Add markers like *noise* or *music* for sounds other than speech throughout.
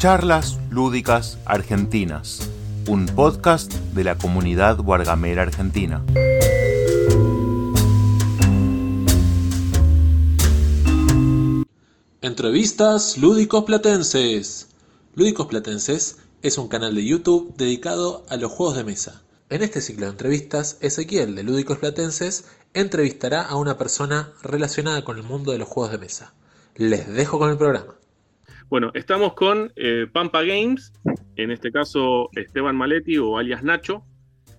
Charlas Lúdicas Argentinas, un podcast de la comunidad Wargamera Argentina. Entrevistas Lúdicos Platenses. Lúdicos Platenses es un canal de YouTube dedicado a los juegos de mesa. En este ciclo de entrevistas, Ezequiel de Lúdicos Platenses entrevistará a una persona relacionada con el mundo de los juegos de mesa. Les dejo con el programa. Bueno, estamos con eh, Pampa Games, en este caso Esteban Maletti o alias Nacho,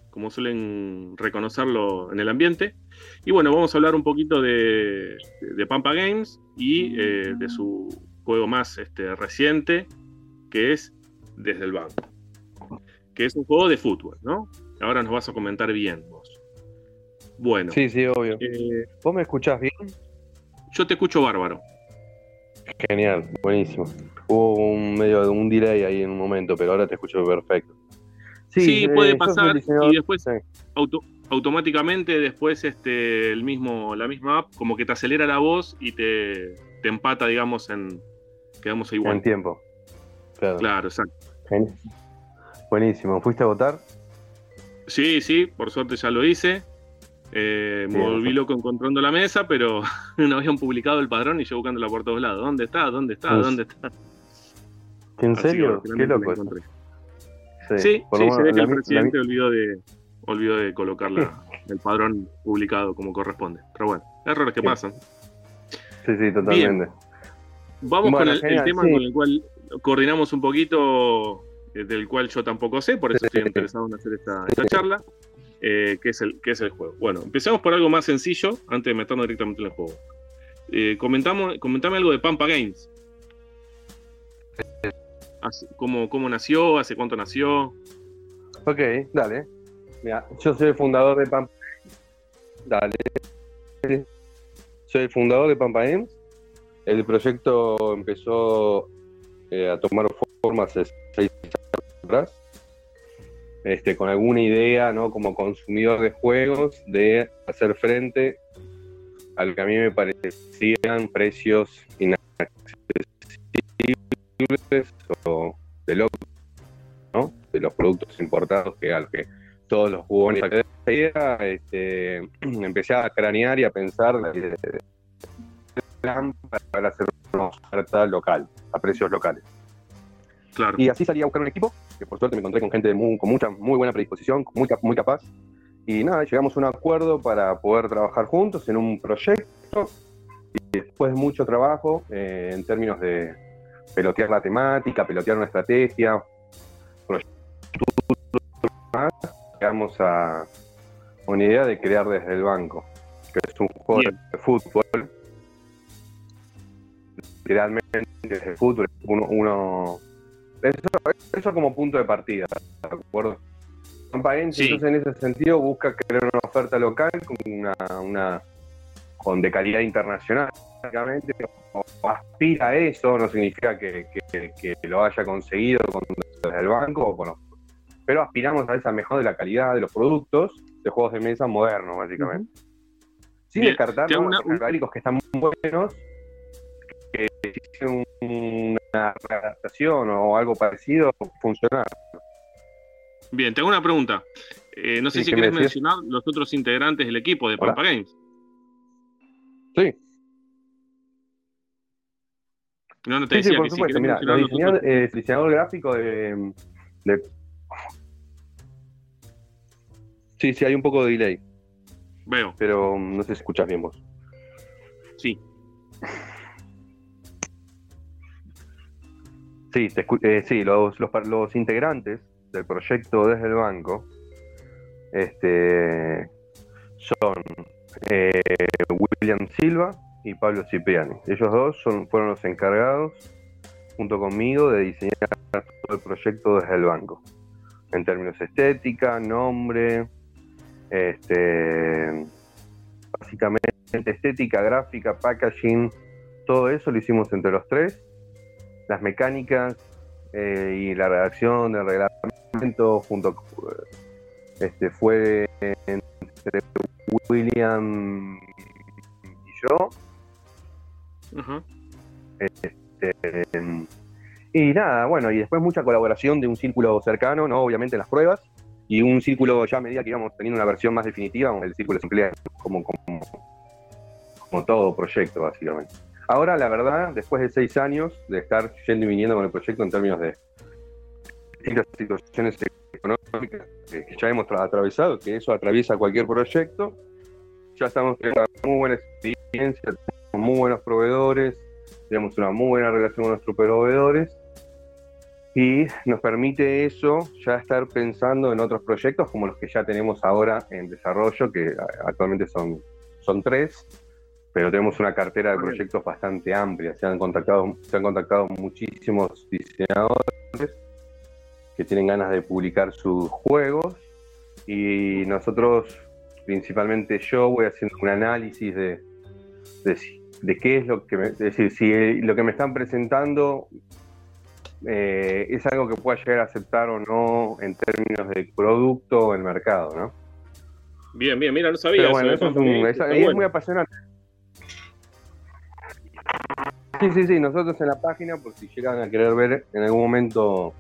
como suelen reconocerlo en el ambiente. Y bueno, vamos a hablar un poquito de, Pampa Games y eh, de su juego más este, reciente, que es Desde el Banco, que es un juego de fútbol, ¿no? Ahora nos vas a comentar bien vos. Bueno. Sí, sí, obvio. Eh, ¿Vos me escuchás bien? Yo te escucho bárbaro. Genial, buenísimo. Hubo un medio de un delay ahí en un momento, pero ahora te escucho perfecto. Sí, puede eh, pasar y después automáticamente después este el mismo la misma app como que te acelera la voz y te, empata digamos en quedamos igual. En tiempo. Claro, claro exacto. Buenísimo. ¿Fuiste a votar? Sí, sí, por suerte ya lo hice. Eh, me volví loco encontrando la mesa, pero *laughs* no habían publicado el padrón y yo buscándola por todos lados. ¿Dónde está? ¿Dónde está? ¿Dónde está? ¿En serio? Qué loco. Sí, sí, se ve que el presidente olvidó, de, olvidó de colocar *laughs* el padrón publicado como corresponde. Pero bueno, errores que pasan. Sí, sí, totalmente. Vamos con el, tema con el cual coordinamos un poquito, eh, del cual yo tampoco sé, por eso estoy interesado en hacer esta, esta charla. Eh, que, es el, que es el juego. Bueno, empecemos por algo más sencillo antes de meternos directamente en el juego. Eh, comentamos, comentame algo de Pampa Games. ¿Cómo, ¿Cómo nació? ¿Hace cuánto nació? Ok, dale. Mira, yo soy el fundador de Pampa Dale. Soy el fundador de Pampa Games. El proyecto empezó eh, a tomar forma hace seis años atrás este, con alguna idea, ¿no? Como consumidor de juegos, de hacer frente al que a mí me parecían precios inaccesibles o de lo, ¿no? De los productos importados que al que todos los jugones este, *clears throat* empecé a cranear y a pensar para hacer una oferta local, a precios locales. Claro. Y así salí a buscar un equipo que por suerte me encontré con gente con mucha, muy buena predisposición, muy, muy capaz. Y nada, llegamos a un acuerdo para poder trabajar juntos en un proyecto. Y después de mucho trabajo eh, en términos de pelotear la temática, pelotear una estrategia, más, llegamos a una idea de crear desde el banco, que es un juego de fútbol. Literalmente desde el fútbol uno, uno eso, eso como punto de partida, ¿de acuerdo? entonces en ese sentido busca crear una oferta local con una, una con de calidad internacional, básicamente, o aspira a eso, no significa que, lo haya conseguido con, desde el banco, bueno, pero aspiramos a esa mejor de la calidad de los productos de juegos de mesa modernos, básicamente. Sin descartar los que están muy buenos, que hicieron una readaptación o algo parecido funcionar. Bien, tengo una pregunta. Eh, no sé si quieres mencionar los otros integrantes del equipo de Pampa Games. Sí. No, no te decía por supuesto. Mira, el diseñador, gráfico de, de, Sí, sí, hay un poco de delay. Veo. Pero no sé si escuchas bien vos. Sí. Sí, eh, sí los, los, integrantes del proyecto desde el banco este, son eh, William Silva y Pablo Cipriani. Ellos dos fueron los encargados, junto conmigo, de diseñar todo el proyecto desde el banco. En términos estética, nombre, este, básicamente estética, gráfica, packaging, todo eso lo hicimos entre los tres las mecánicas eh, y la redacción del reglamento junto este fue entre William y yo. Este, Y nada, bueno, y después mucha colaboración de un círculo cercano, ¿no? Obviamente en las pruebas, y un círculo ya a medida que íbamos teniendo una versión más definitiva, el círculo se emplea como, como, como todo proyecto, básicamente. Ahora, la verdad, después de seis años de estar yendo y viniendo con el proyecto en términos de distintas situaciones económicas que ya hemos atravesado, que eso atraviesa cualquier proyecto, ya estamos teniendo muy buena experiencia, tenemos muy buenos proveedores, tenemos una muy buena relación con nuestros proveedores y nos permite eso ya estar pensando en otros proyectos como los que ya tenemos ahora en desarrollo, que actualmente son, son tres, pero tenemos una cartera de proyectos bastante amplia. Se han contactado, se han contactado muchísimos diseñadores que tienen ganas de publicar sus juegos y nosotros, principalmente yo, voy haciendo un análisis de, de, qué es lo que me, es decir, si lo que me están presentando eh, es algo que pueda llegar a aceptar o no en términos de producto o el mercado, ¿no? Bien, bien, mira, no sabía. Pero bueno, eso, es, es muy apasionante. Sí, sí, sí, nosotros en la página, por si llegan a querer ver en algún momento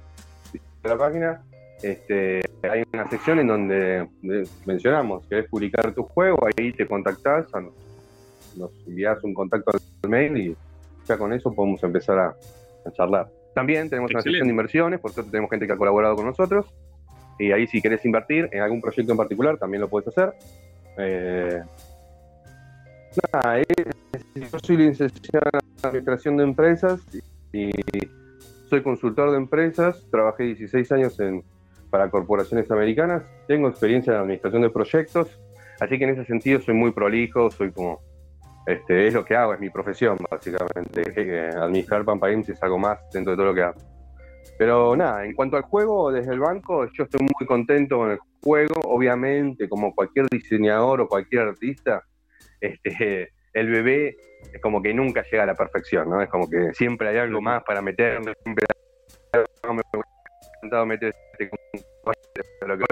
la página, este, hay una sección en donde mencionamos, querés publicar tu juego, ahí te contactás, nos envías un contacto al mail y ya con eso podemos empezar a, charlar. También tenemos una sección de inversiones, por suerte tenemos gente que ha colaborado con nosotros, y ahí si querés invertir en algún proyecto en particular, también lo puedes hacer. Eh, nada, yo soy licenciado en Administración de Empresas y soy consultor de empresas, trabajé 16 años en, para corporaciones americanas, tengo experiencia en administración de proyectos, así que en ese sentido soy muy prolijo, soy como, este, es lo que hago, es mi profesión básicamente, administrar Pampa Games es algo más dentro de todo lo que hago. Pero nada, en cuanto al juego, desde el banco, yo estoy muy contento con el juego, obviamente, como cualquier diseñador o cualquier artista, este, *laughs* el bebé es como que nunca llega a la perfección, ¿no? Es como que siempre hay algo más para meter, siempre hay algo me encantado meter lo que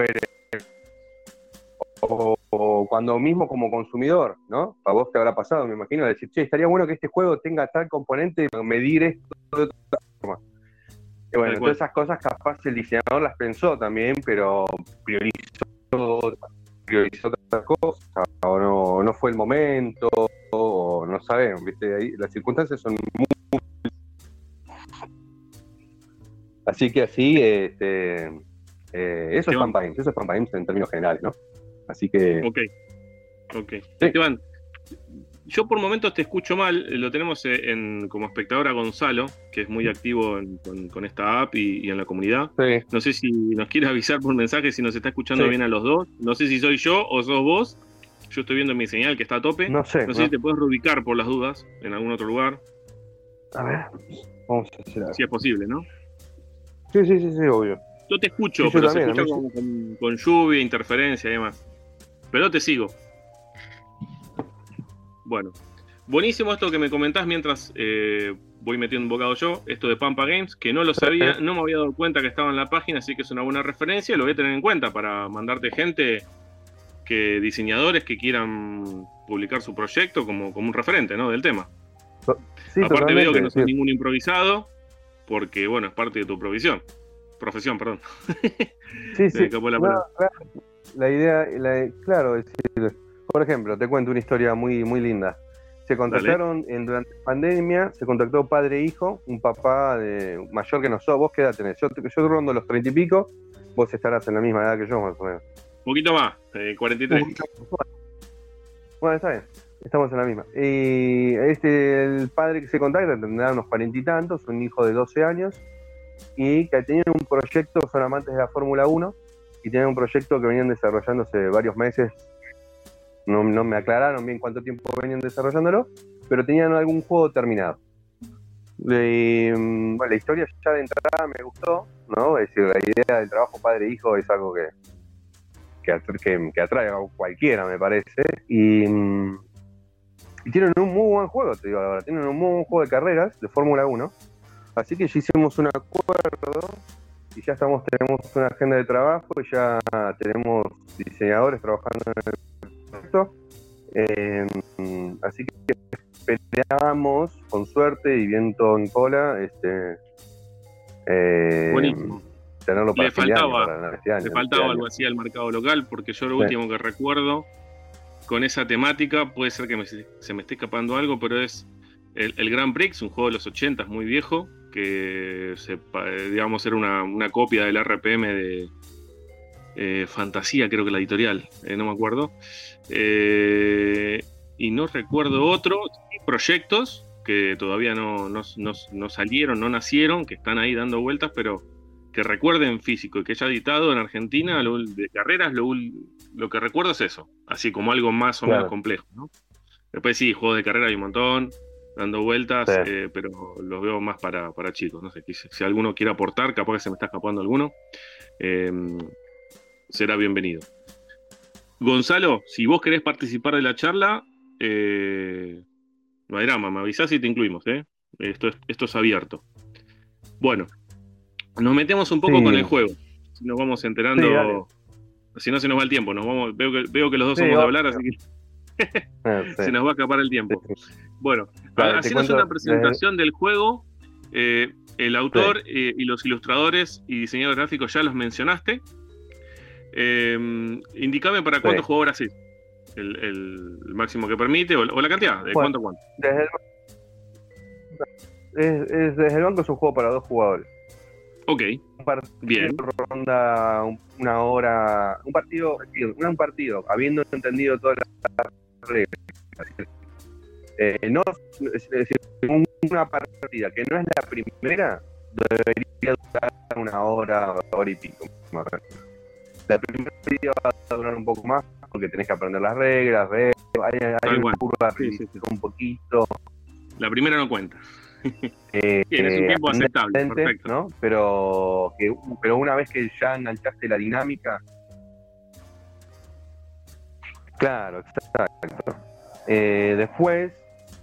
o, o, cuando mismo como consumidor, ¿no? A vos te habrá pasado, me imagino, decir, che, estaría bueno que este juego tenga tal componente, medir esto de otra forma. Y bueno, todas esas cosas capaz el diseñador las pensó también, pero priorizó, priorizó otras cosas, o no, no fue el momento, o no sabemos, ¿viste? Ahí, las circunstancias son muy... Así que así, este, eh, eso, es Pampains, eso es Pampains en términos generales, ¿no? Así que... Ok, ok. Esteban, yo por momentos te escucho mal, lo tenemos eh, en, como espectador a Gonzalo, que es muy activo con, esta app y, en la comunidad. No sé si nos quiere avisar por mensaje si nos está escuchando bien a los dos. No sé si soy yo o sos vos. Yo estoy viendo mi señal que está a tope. No sé. No sé si te puedes reubicar por las dudas en algún otro lugar. A ver, vamos a hacer Si es posible, ¿no? Sí, sí, sí, sí, obvio. Yo te escucho, pero se escucha con, lluvia, interferencia y demás. Pero te sigo. Bueno, buenísimo esto que me comentás mientras eh, voy metiendo un bocado yo, esto de Pampa Games, que no lo sabía, no me había dado cuenta que estaba en la página, así que es una buena referencia, lo voy a tener en cuenta para mandarte gente que diseñadores que quieran publicar su proyecto como, como un referente ¿no? del tema. Aparte veo que no soy ningún improvisado, porque bueno, es parte de tu provisión. Profesión, perdón. Sí, *laughs* sí. La, idea, claro, es decir, por ejemplo, te cuento una historia muy, muy linda. Se contactaron en, durante la pandemia, se contactó padre e hijo, un papá de, mayor que nosotros. ¿Vos qué edad tenés? Yo, yo rondo los treinta y pico, vos estarás en la misma edad que yo, más o menos. Un poquito más, 43. Bueno, está bien, estamos en la misma. Y este, el padre que se contacta tendrá unos cuarenta y tantos, un hijo de 12 años, y que tenían un proyecto, son amantes de la Fórmula 1, y tenían un proyecto que venían desarrollándose varios meses. No, no me aclararon bien cuánto tiempo venían desarrollándolo, pero tenían algún juego terminado. Mm, la historia ya de entrada me gustó, ¿no? Es decir, la idea del trabajo padre-hijo es algo que, que, que, atrae a cualquiera, me parece. Y, tienen un muy buen juego, te digo ahora. Tienen un muy buen juego de carreras de Fórmula 1. Así que ya hicimos un acuerdo y ya estamos, tenemos una agenda de trabajo y ya tenemos diseñadores trabajando en el Eh, así que esperamos, con suerte y viento en cola, este, Eh, Buenísimo. Tenerlo para le faltaba, este le faltaba este algo así al mercado local, porque yo lo último que recuerdo con esa temática, puede ser que se me esté escapando algo, pero es el, el Grand Prix, un juego de los 80 muy viejo, que se, digamos era una, copia del RPM de eh, Fantasía, creo que la editorial, eh, no me acuerdo. Eh, y no recuerdo otros proyectos que todavía no, no, salieron, no nacieron, que están ahí dando vueltas, pero que recuerden físico y que haya editado en Argentina de carreras, lo, lo, que recuerdo es eso, así como algo más o menos complejo. Después sí, juegos de carrera hay un montón, dando vueltas, eh, pero los veo más para, chicos. No sé, si, alguno quiere aportar, capaz que se me está escapando alguno, em, será bienvenido. Gonzalo, si vos querés participar de la charla, eh, no hay drama, me avisás y te incluimos, ¿eh? Esto es, esto es abierto. Bueno, nos metemos un poco con el juego. Nos vamos enterando. si no se nos va el tiempo, nos vamos, veo que, veo que los dos somos de hablar, así que *laughs* se nos va a escapar el tiempo. Bueno, haciendo una presentación del juego. Eh, el autor y los ilustradores y diseñadores gráficos ya los mencionaste. Eh, indicame para cuántos jugadores es el, máximo que permite o, la cantidad, de cuánto a cuánto. Desde el, desde el banco es un juego para dos jugadores. Ok. Un partido Bien. ronda una hora. Un partido, un partido, habiendo entendido todas las reglas eh, no, es decir, una partida que no es la primera, debería durar una hora, hora y pico. La primera va a durar un poco más porque tenés que aprender las reglas, ver, hay, hay una curva un poquito. La primera no cuenta. *laughs* Eh, Tienes un tiempo aceptable, perfecto. ¿no? Pero, que, pero una vez que ya enganchaste la dinámica. Claro, exacto. Eh, después,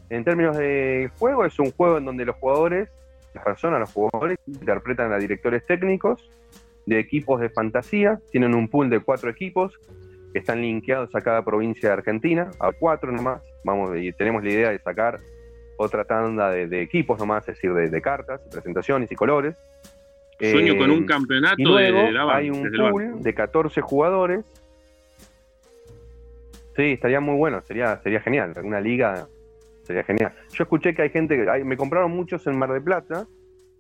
en términos de juego, es un juego en donde los jugadores, las personas, los jugadores, interpretan a directores técnicos de equipos de fantasía. Tienen un pool de cuatro equipos que están linkeados a cada provincia de Argentina, a cuatro nomás. Vamos, y tenemos la idea de sacar otra tanda de, equipos nomás, es decir, de, cartas, presentaciones y colores. Sueño con un eh, campeonato y luego Hay un pool de 14 jugadores. Sí, estaría muy bueno, sería, sería genial. Una liga Sería genial. Yo escuché que hay gente, que me compraron muchos en Mar de Plata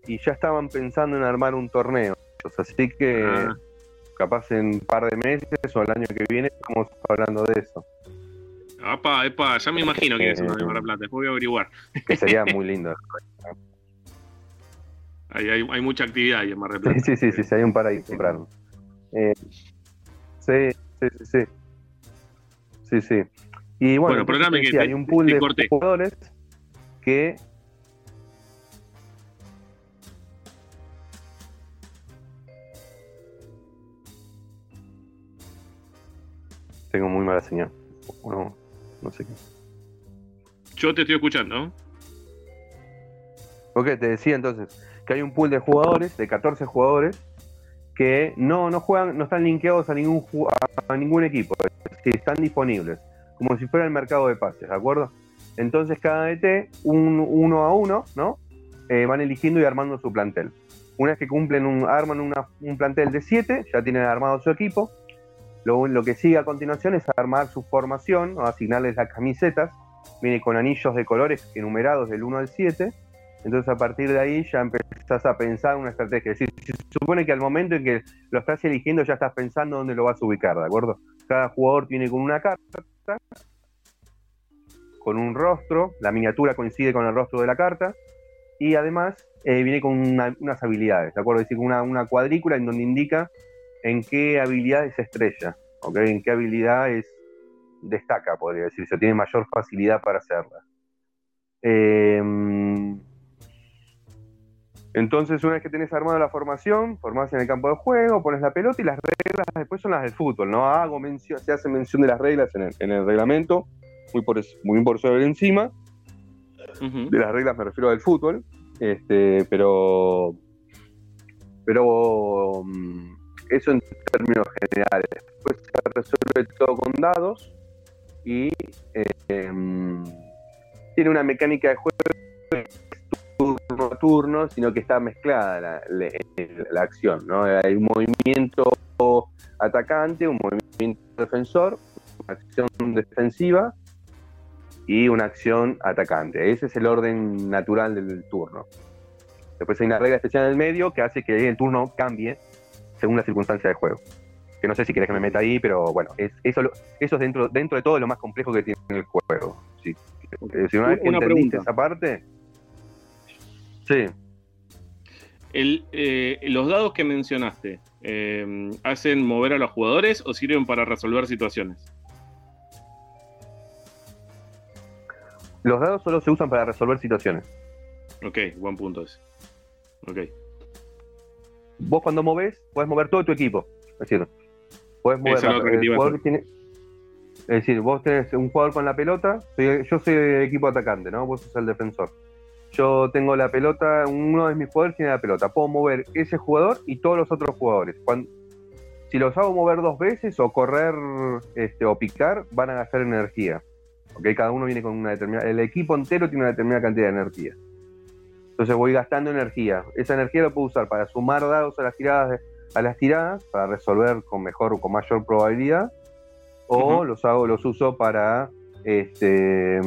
y ya estaban pensando en armar un torneo. Así que ah. capaz en un par de meses o el año que viene estamos hablando de eso. Epa, epa, ya me imagino que es una de Mar Plata, después voy a averiguar. Que sería *laughs* muy lindo. hay, hay, mucha actividad ahí en Mar de Plata. Sí, sí, sí, sí, hay un par ahí temprano. Eh, sí, sí, sí. Sí, sí. Y bueno, que hay un pool de jugadores que tengo muy mala señal. Bueno, no sé qué. Yo te estoy escuchando. Ok, te decía entonces que hay un pool de jugadores, de 14 jugadores, que no, no juegan, no están linkeados a ningún a ningún equipo, es están disponibles como si fuera el mercado de pases, ¿de acuerdo? Entonces cada DT, un, uno a uno, ¿no? Eh, van eligiendo y armando su plantel. Una vez que cumplen un, arman un plantel de siete, ya tienen armado su equipo. Lo, que sigue a continuación es armar su formación, o asignarles las camisetas. Viene con anillos de colores enumerados del 1 al 7. Entonces a partir de ahí ya empezás a pensar una estrategia. Es decir, se supone que al momento en que lo estás eligiendo ya estás pensando dónde lo vas a ubicar, ¿de acuerdo? Cada jugador tiene con una carta con un rostro, la miniatura coincide con el rostro de la carta, y además eh, viene con unas habilidades, ¿de acuerdo? Es decir, una cuadrícula en donde indica en qué habilidad es estrella, ¿ok? En qué habilidad es, destaca, podría decir, se tiene mayor facilidad para hacerla. Em, entonces, una vez que tenés armada la formación, formás en el campo de juego, pones la pelota y las reglas después son las del fútbol, ¿no? Hago mención, se hace mención de las reglas en el reglamento muy por, muy por sobre encima. De las reglas me refiero al fútbol, este, pero, pero mm, eso en términos generales. Después se resuelve todo con dados y eh, tiene una mecánica de juego turno a turno, sino que está mezclada la, acción, ¿no? Hay un movimiento atacante, un movimiento defensor, una acción defensiva y una acción atacante. Ese es el orden natural del turno. Después hay una regla especial en el medio que hace que el turno cambie según la circunstancia de juego. Que no sé si querés que me meta ahí, pero bueno, es, eso, eso es dentro, dentro de todo lo más complejo que tiene el juego. Si, una vez que entendiste esa parte, sí. Eh, los dados que mencionaste, eh, ¿hacen mover a los jugadores o sirven para resolver situaciones? Los dados solo se usan para resolver situaciones. Ok, buen punto ese. Ok. Vos cuando movés, podés mover todo tu equipo. Es decir, podés mover el jugador que tiene. Es decir, vos tenés un jugador con la pelota, yo soy el equipo atacante, ¿no? Vos sos el defensor. Yo tengo la pelota, uno de mis jugadores tiene la pelota. Puedo mover ese jugador y todos los otros jugadores. Cuando, si los hago mover dos veces o correr este, o picar, van a gastar energía. Cada uno viene con una determinada. El equipo entero tiene una determinada cantidad de energía. Entonces voy gastando energía. Esa energía la puedo usar para sumar dados a las tiradas, a las tiradas para resolver con mejor o con mayor probabilidad. O los hago, los uso para este,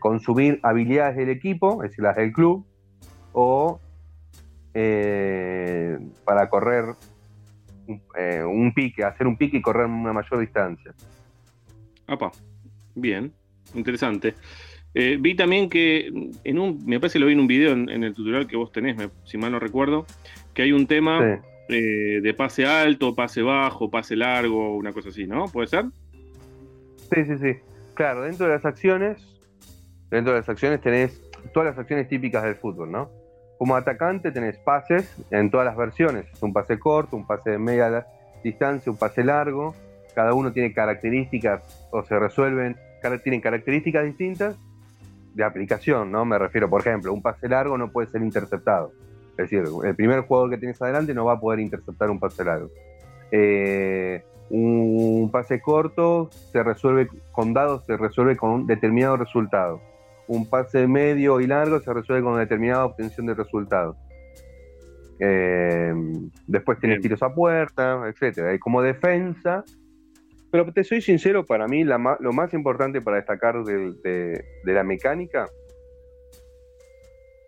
consumir habilidades del equipo, es decir, las del club, o eh, para correr eh, un pique, hacer un pique y correr una mayor distancia. Apa, bien interesante. Eh, vi también que en un, me parece que lo vi en un video en, el tutorial que vos tenés, si mal no recuerdo, que hay un tema eh, de pase alto, pase bajo, pase largo, una cosa así, ¿no? ¿Puede ser? Sí, sí, sí. Claro, dentro de las acciones, dentro de las acciones tenés todas las acciones típicas del fútbol, ¿no? Como atacante tenés pases en todas las versiones, un pase corto, un pase de media distancia, un pase largo, cada uno tiene características o se resuelven tienen características distintas de aplicación, ¿no? Me refiero, por ejemplo, un pase largo no puede ser interceptado. Es decir, el primer jugador que tienes adelante no va a poder interceptar un pase largo. Eh, un pase corto se resuelve con dados, se resuelve con un determinado resultado. Un pase medio y largo se resuelve con determinada obtención de resultado. Eh, después tienes tiros a puerta, etcétera. Y como defensa, pero te soy sincero, para mí lo más importante para destacar de, la mecánica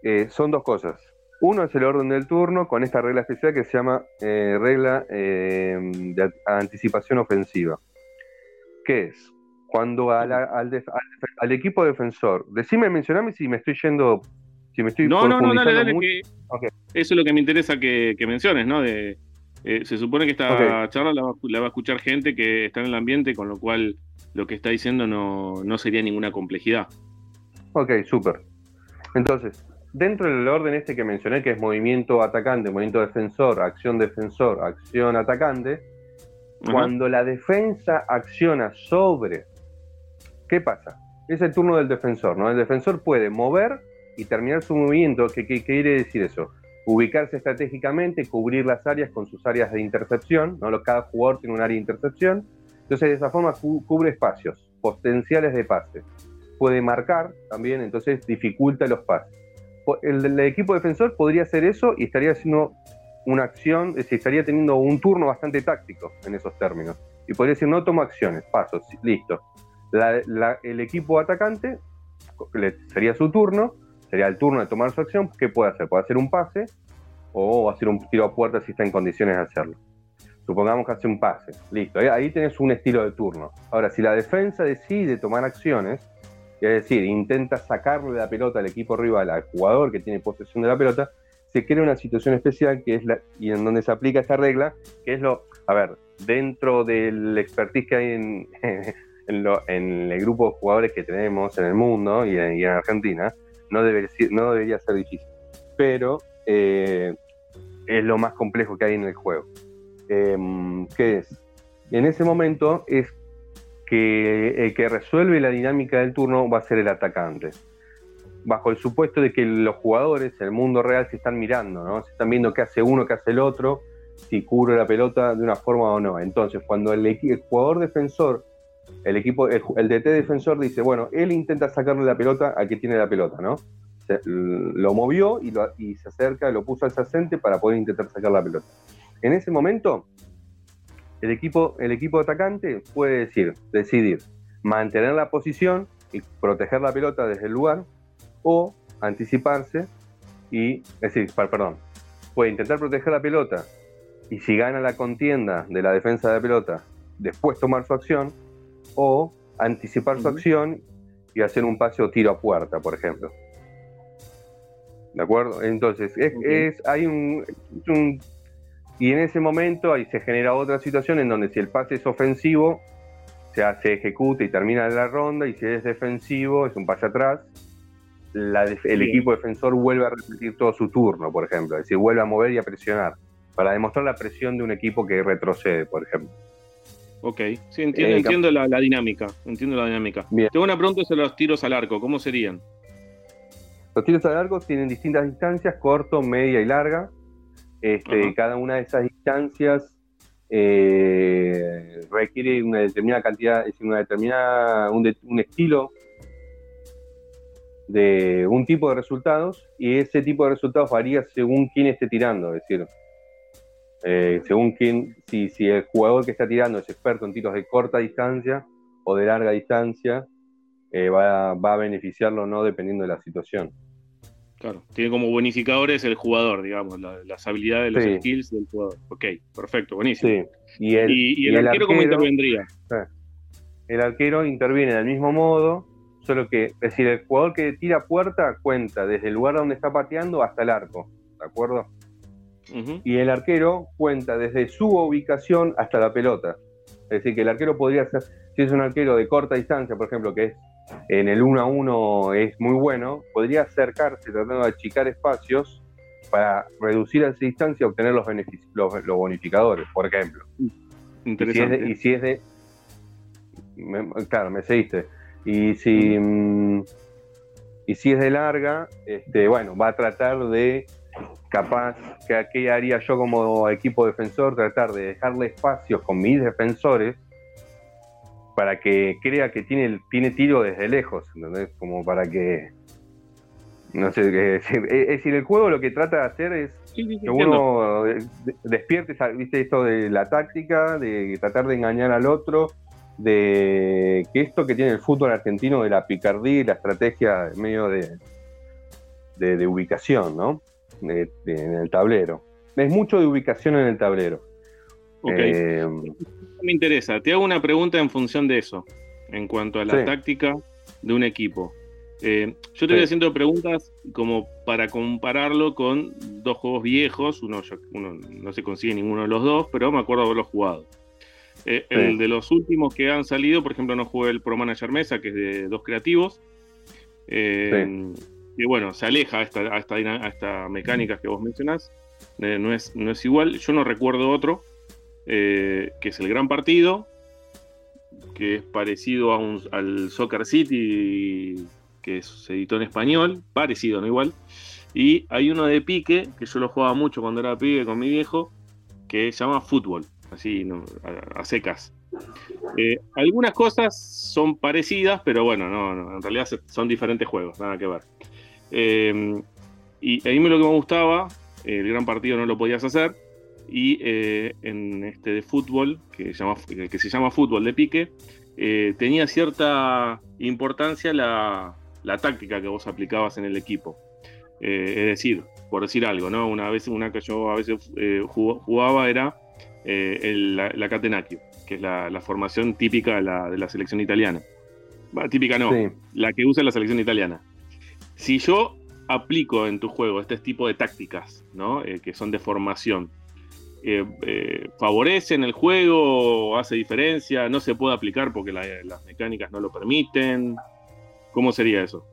eh, son dos cosas. Uno es el orden del turno con esta regla especial que se llama eh, regla eh, de anticipación ofensiva. ¿Qué es? Cuando al, equipo defensor, decime, mencioname si me estoy yendo, si me estoy No, no, no, dale, dale, que eso es lo que me interesa que, que menciones, ¿no? De, eh, se supone que esta charla la va, a escuchar gente que está en el ambiente, con lo cual lo que está diciendo no, sería ninguna complejidad. Ok, súper. Entonces, dentro del orden este que mencioné, que es movimiento atacante, movimiento defensor, acción defensor, acción atacante, cuando la defensa acciona sobre... ¿Qué pasa? Es el turno del defensor, ¿no? El defensor puede mover y terminar su movimiento. qué quiere decir eso? Ubicarse estratégicamente, cubrir las áreas con sus áreas de intercepción, ¿no? cada jugador tiene un área de intercepción, entonces de esa forma cubre espacios potenciales de pase. Puede marcar también, entonces dificulta los pases. El, equipo defensor podría hacer eso y estaría haciendo una acción, estaría teniendo un turno bastante táctico en esos términos. Y podría decir, no tomo acciones, pasos, listo. el equipo atacante sería su turno, sería el turno de tomar su acción, ¿qué puede hacer? Puede hacer un pase o hacer un tiro a puerta si está en condiciones de hacerlo. Supongamos que hace un pase, listo, ahí tenés un estilo de turno. Ahora, si la defensa decide tomar acciones, es decir, intenta sacarle la pelota al equipo rival, al jugador que tiene posesión de la pelota, se crea una situación especial que es y en donde se aplica esta regla, que es lo, a ver, dentro del expertise que hay en, *laughs* en, el grupo de jugadores que tenemos en el mundo y en Argentina, no, debería ser difícil, pero eh, es lo más complejo que hay en el juego. Em, ¿Qué es? En ese momento es que el que resuelve la dinámica del turno va a ser el atacante. Bajo el supuesto de que los jugadores el mundo real se están mirando, ¿no? Se están viendo qué hace uno, qué hace el otro, si cubre la pelota de una forma o no. Entonces, cuando el jugador defensor el equipo, el, DT defensor dice, bueno, él intenta sacarle la pelota al que tiene la pelota, ¿no? lo movió y, se acerca, lo puso al sacente para poder intentar sacar la pelota. En ese momento, el equipo, el equipo atacante puede decir, decidir mantener la posición y proteger la pelota desde el lugar o anticiparse y, es decir, perdón, puede intentar proteger la pelota y si gana la contienda de la defensa de la pelota, después tomar su acción o anticipar su acción y hacer un pase o tiro a puerta, por ejemplo. ¿De acuerdo? Entonces, es, hay un, Y en ese momento ahí se genera otra situación en donde si el pase es ofensivo, se, hace, ejecuta y termina la ronda, y si es defensivo, es un pase atrás, el equipo defensor vuelve a repetir todo su turno, por ejemplo, es decir, vuelve a mover y a presionar, para demostrar la presión de un equipo que retrocede, por ejemplo. Ok, sí, entiendo, eh, entiendo la, dinámica, entiendo la dinámica. Tengo una pregunta sobre los tiros al arco, ¿cómo serían? Los tiros al arco tienen distintas distancias, corto, media y larga. Este, cada una de esas distancias eh, requiere una determinada cantidad, es una determinada, un, un estilo de un tipo de resultados y ese tipo de resultados varía según quién esté tirando, es decir, eh, según quién, si, si el jugador que está tirando es experto en tiros de corta distancia o de larga distancia, eh, va, a beneficiarlo o no dependiendo de la situación. Claro, tiene como bonificadores el jugador, digamos, las habilidades, los skills del jugador. Ok, perfecto, buenísimo. ¿Y el, arquero, cómo intervendría? El arquero interviene del mismo modo, solo que, es decir, el jugador que tira puerta cuenta desde el lugar donde está pateando hasta el arco, ¿de acuerdo? Y el arquero cuenta desde su ubicación hasta la pelota. Es decir, que el arquero podría ser, si es un arquero de corta distancia, por ejemplo, que es en el 1 a 1 es muy bueno, podría acercarse tratando de achicar espacios para reducir esa distancia y obtener los, beneficios, los, bonificadores, por ejemplo. Interesante. Y si es de. claro, me seguiste. Y si, mm, y si es de larga, este, bueno, va a tratar de capaz que qué haría yo como equipo defensor, tratar de dejarle espacios con mis defensores para que crea que tiene, tiene tiro desde lejos, ¿entendés? Como para que... No sé, *laughs* es decir, el juego lo que trata de hacer es que uno despierte, ¿viste? Esto de la táctica, de tratar de engañar al otro, de que esto que tiene el fútbol argentino de la picardía y la estrategia en medio de, de ubicación, ¿no? En el tablero. Es mucho de ubicación en el tablero. Ok. Eh, me interesa. Te hago una pregunta en función de eso, en cuanto a la táctica de un equipo. Eh, yo te voy haciendo preguntas como para compararlo con dos juegos viejos. Uno, no se consigue ninguno de los dos, pero me acuerdo haberlos jugado. Eh, el de los últimos que han salido, por ejemplo, no jugué el Pro Manager Mesa, que es de dos creativos. Eh, y bueno, se aleja a esta, a esta, mecánica que vos mencionás. Eh, no, es, no es igual. Yo no recuerdo otro, eh, que es el Gran Partido, que es parecido a un, al Soccer City, que se editó en español, parecido, no igual. Y hay uno de pique, que yo lo jugaba mucho cuando era pibe con mi viejo, que se llama Fútbol, así a, secas. Eh, algunas cosas son parecidas, pero bueno, no, en realidad son diferentes juegos, nada que ver. Eh, y a mí lo que me gustaba, el gran partido no lo podías hacer, y eh, en este de fútbol, que, llama, que se llama fútbol de pique, eh, tenía cierta importancia la, táctica que vos aplicabas en el equipo. es decir, por decir algo, ¿no? Una vez, una que yo a veces jugaba era la, la, Catenacchio, que es la, formación típica de la, selección italiana. típica no, la que usa la selección italiana. Si yo aplico en tu juego este tipo de tácticas, ¿no? Eh, que son de formación, eh, eh, ¿favorecen el juego? ¿Hace diferencia? ¿No se puede aplicar porque las mecánicas no lo permiten? ¿Cómo sería eso?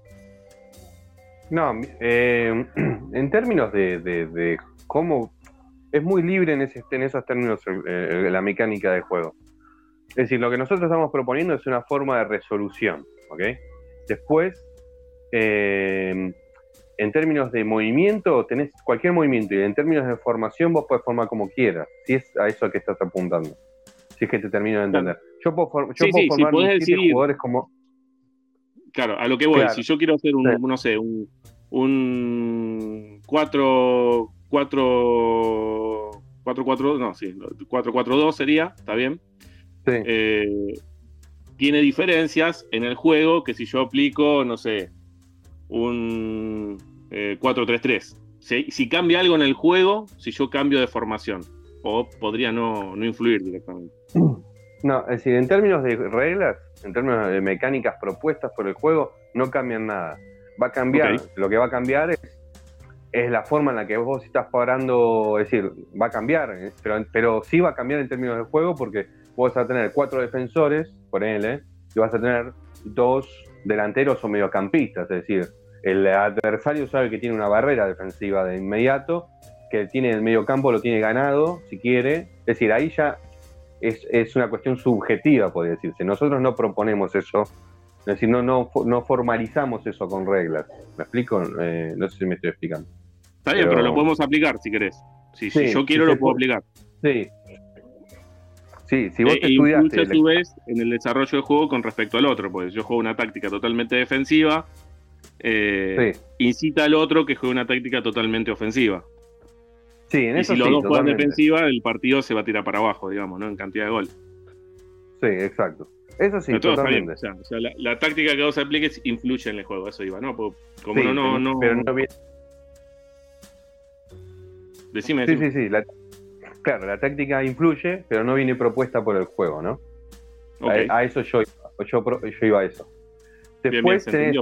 No, *clears throat* en términos de, cómo es muy libre en, en esos términos la mecánica del juego. Es decir, lo que nosotros estamos proponiendo es una forma de resolución, ¿ok? Después, eh, en términos de movimiento, tenés cualquier movimiento y en términos de formación vos podés formar como quieras, si es a eso a que estás apuntando. Si es que te termino de entender. Yo puedo, formar jugadores como... Claro, a lo que voy, si yo quiero hacer un, no sé, un, un 4 4 4 4 no, sí, 4 4 2 sería, está bien. Sí. Eh, tiene diferencias en el juego que si yo aplico, no sé, un 4-3-3. Eh, si, cambia algo en el juego, si yo cambio de formación, o podría no, influir directamente. No, es decir, en términos de reglas, en términos de mecánicas propuestas por el juego, no cambian nada. Va a cambiar, lo que va a cambiar es, es, la forma en la que vos estás parando, es decir, va a cambiar, eh, pero, pero sí va a cambiar en términos de juego porque vos vas a tener cuatro defensores, por él, y vas a tener dos delanteros o mediocampistas, es decir, el adversario sabe que tiene una barrera defensiva de inmediato, que tiene el medio campo, lo tiene ganado, si quiere. Es decir, ahí ya es, una cuestión subjetiva, podría decirse. Nosotros no proponemos eso, es decir, no, no, no formalizamos eso con reglas. ¿Me explico? Eh, no sé si me estoy explicando. Está bien, pero, lo podemos aplicar si querés. Si, yo quiero, lo puedo aplicar. Sí. Sí, si vos eh, te estudiaste. a su vez en el desarrollo del juego con respecto al otro, porque yo juego una táctica totalmente defensiva eh, incita al otro que juegue una táctica totalmente ofensiva. Sí, en y si los dos juegan defensiva, el partido se va a tirar para abajo, digamos, ¿no? En cantidad de gol. Sí, exacto. Eso sí, totalmente. O sea, la, táctica que vos apliques influye en el juego, eso iba, ¿no? como no, no, no. Pero no Decime, Sí, sí, sí. Claro, la táctica influye, pero no viene propuesta por el juego, ¿no? A, eso yo, yo, yo iba a eso. Después bien,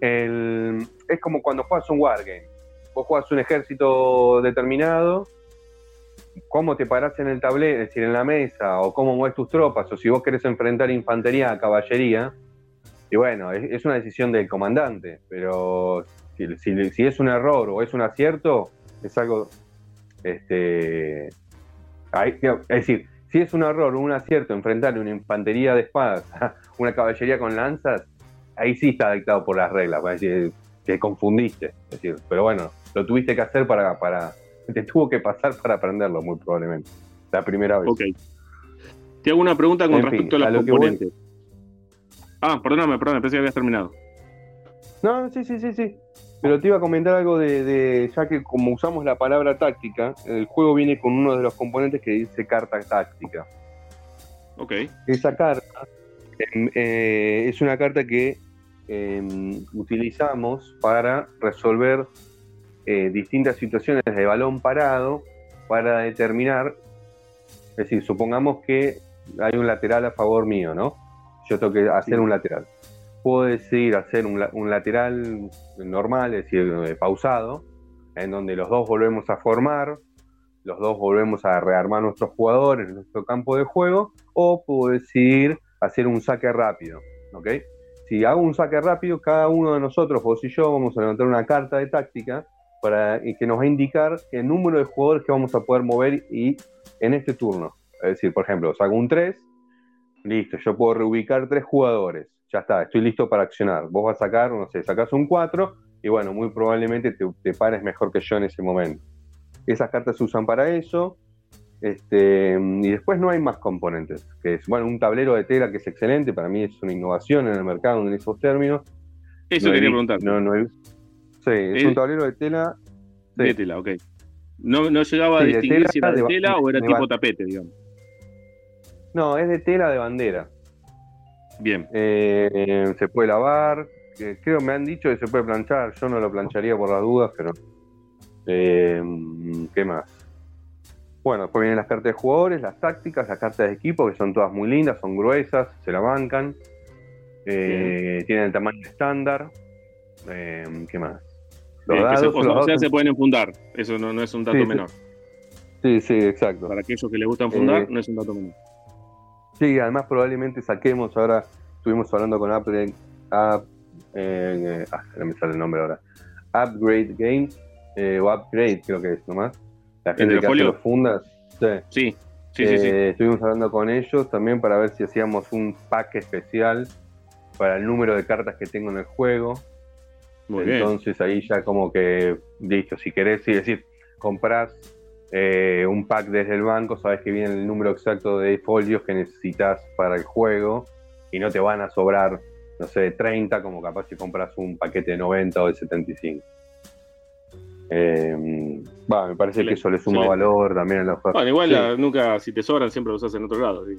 es como cuando juegas un wargame. Vos juegas un ejército determinado, cómo te parás en el tablero, es decir, en la mesa, o cómo mueves tus tropas, o si vos querés enfrentar infantería a caballería. Y bueno, es, una decisión del comandante, pero si, es un error o es un acierto, es algo. Este, es decir, si es un error o un acierto enfrentar una infantería de espadas a una caballería con lanzas, ahí sí está dictado por las reglas, para decir que confundiste. Es decir, pero bueno, lo tuviste que hacer para, para. Te tuvo que pasar *laughs* para aprenderlo, muy probablemente. La primera vez. Ok. Te hago una pregunta con respecto a las componentes. Ah, perdóname, perdóname, pensé que habías terminado. No, sí, sí, sí, sí. Pero te iba a comentar algo de, de, ya que como usamos la palabra táctica, el juego viene con uno de los componentes que dice carta táctica. Ok. Esa carta Em, eh, es una carta que em, utilizamos para resolver eh, distintas situaciones de balón parado para determinar, es decir, supongamos que hay un lateral a favor mío, ¿no? Yo tengo que hacer un lateral. Puedo decidir hacer un, lateral normal, es decir, eh, pausado, en donde los dos volvemos a formar, los dos volvemos a rearmar nuestros jugadores nuestro campo de juego, o puedo decidir hacer un saque rápido. Si hago un saque rápido, cada uno de nosotros, vos y yo, vamos a levantar una carta de táctica para, que nos va a indicar el número de jugadores que vamos a poder mover y en este turno. Es decir, por ejemplo, saco un 3, listo, yo puedo reubicar tres jugadores, ya está, estoy listo para accionar. Vos vas a sacar, no sé, sacas un 4 y bueno, muy probablemente te, te pares mejor que yo en ese momento. Esas cartas se usan para eso. Este, y después no hay más componentes, que es, bueno, un tablero de tela que es excelente, para mí es una innovación en el mercado en esos términos. Eso quería preguntar. No, no sí, es, un tablero de tela. De tela, ok. No, no llegaba a distinguir si era de, tela o era tipo tapete, digamos. No, es de tela de bandera. Bien. Eh, se puede lavar, que creo me han dicho que se puede planchar, yo no lo plancharía por las dudas, pero... Eh, ¿Qué más? Bueno, después vienen las cartas de jugadores, las tácticas, las cartas de equipo, que son todas muy lindas, son gruesas, se la bancan. Eh, tienen el tamaño estándar. Eh, ¿Qué más? Los dados, o sea, se pueden enfundar. Eso no, es un dato menor. Sí, sí, exacto. Para aquellos que les gustan fundar, eh, no es un dato menor. Sí, además probablemente saquemos ahora, estuvimos hablando con Apple, ah, no me sale el nombre ahora, Upgrade Games, o Upgrade creo que es nomás, la gente que hace los fundas. Sí. Sí, sí, sí, eh, Estuvimos hablando con ellos también para ver si hacíamos un pack especial para el número de cartas que tengo en el juego. Muy Entonces ahí ya como que, listo, si querés, y decir, compras eh, un pack desde el banco, sabes que viene el número exacto de folios que necesitas para el juego y no te van a sobrar no sé, 30, como capaz si compras un paquete de 90 o de 75. Eh, me parece que eso le suma valor también a la oferta. Bueno, igual nunca, si te sobran, siempre lo usas en otro lado. Sí,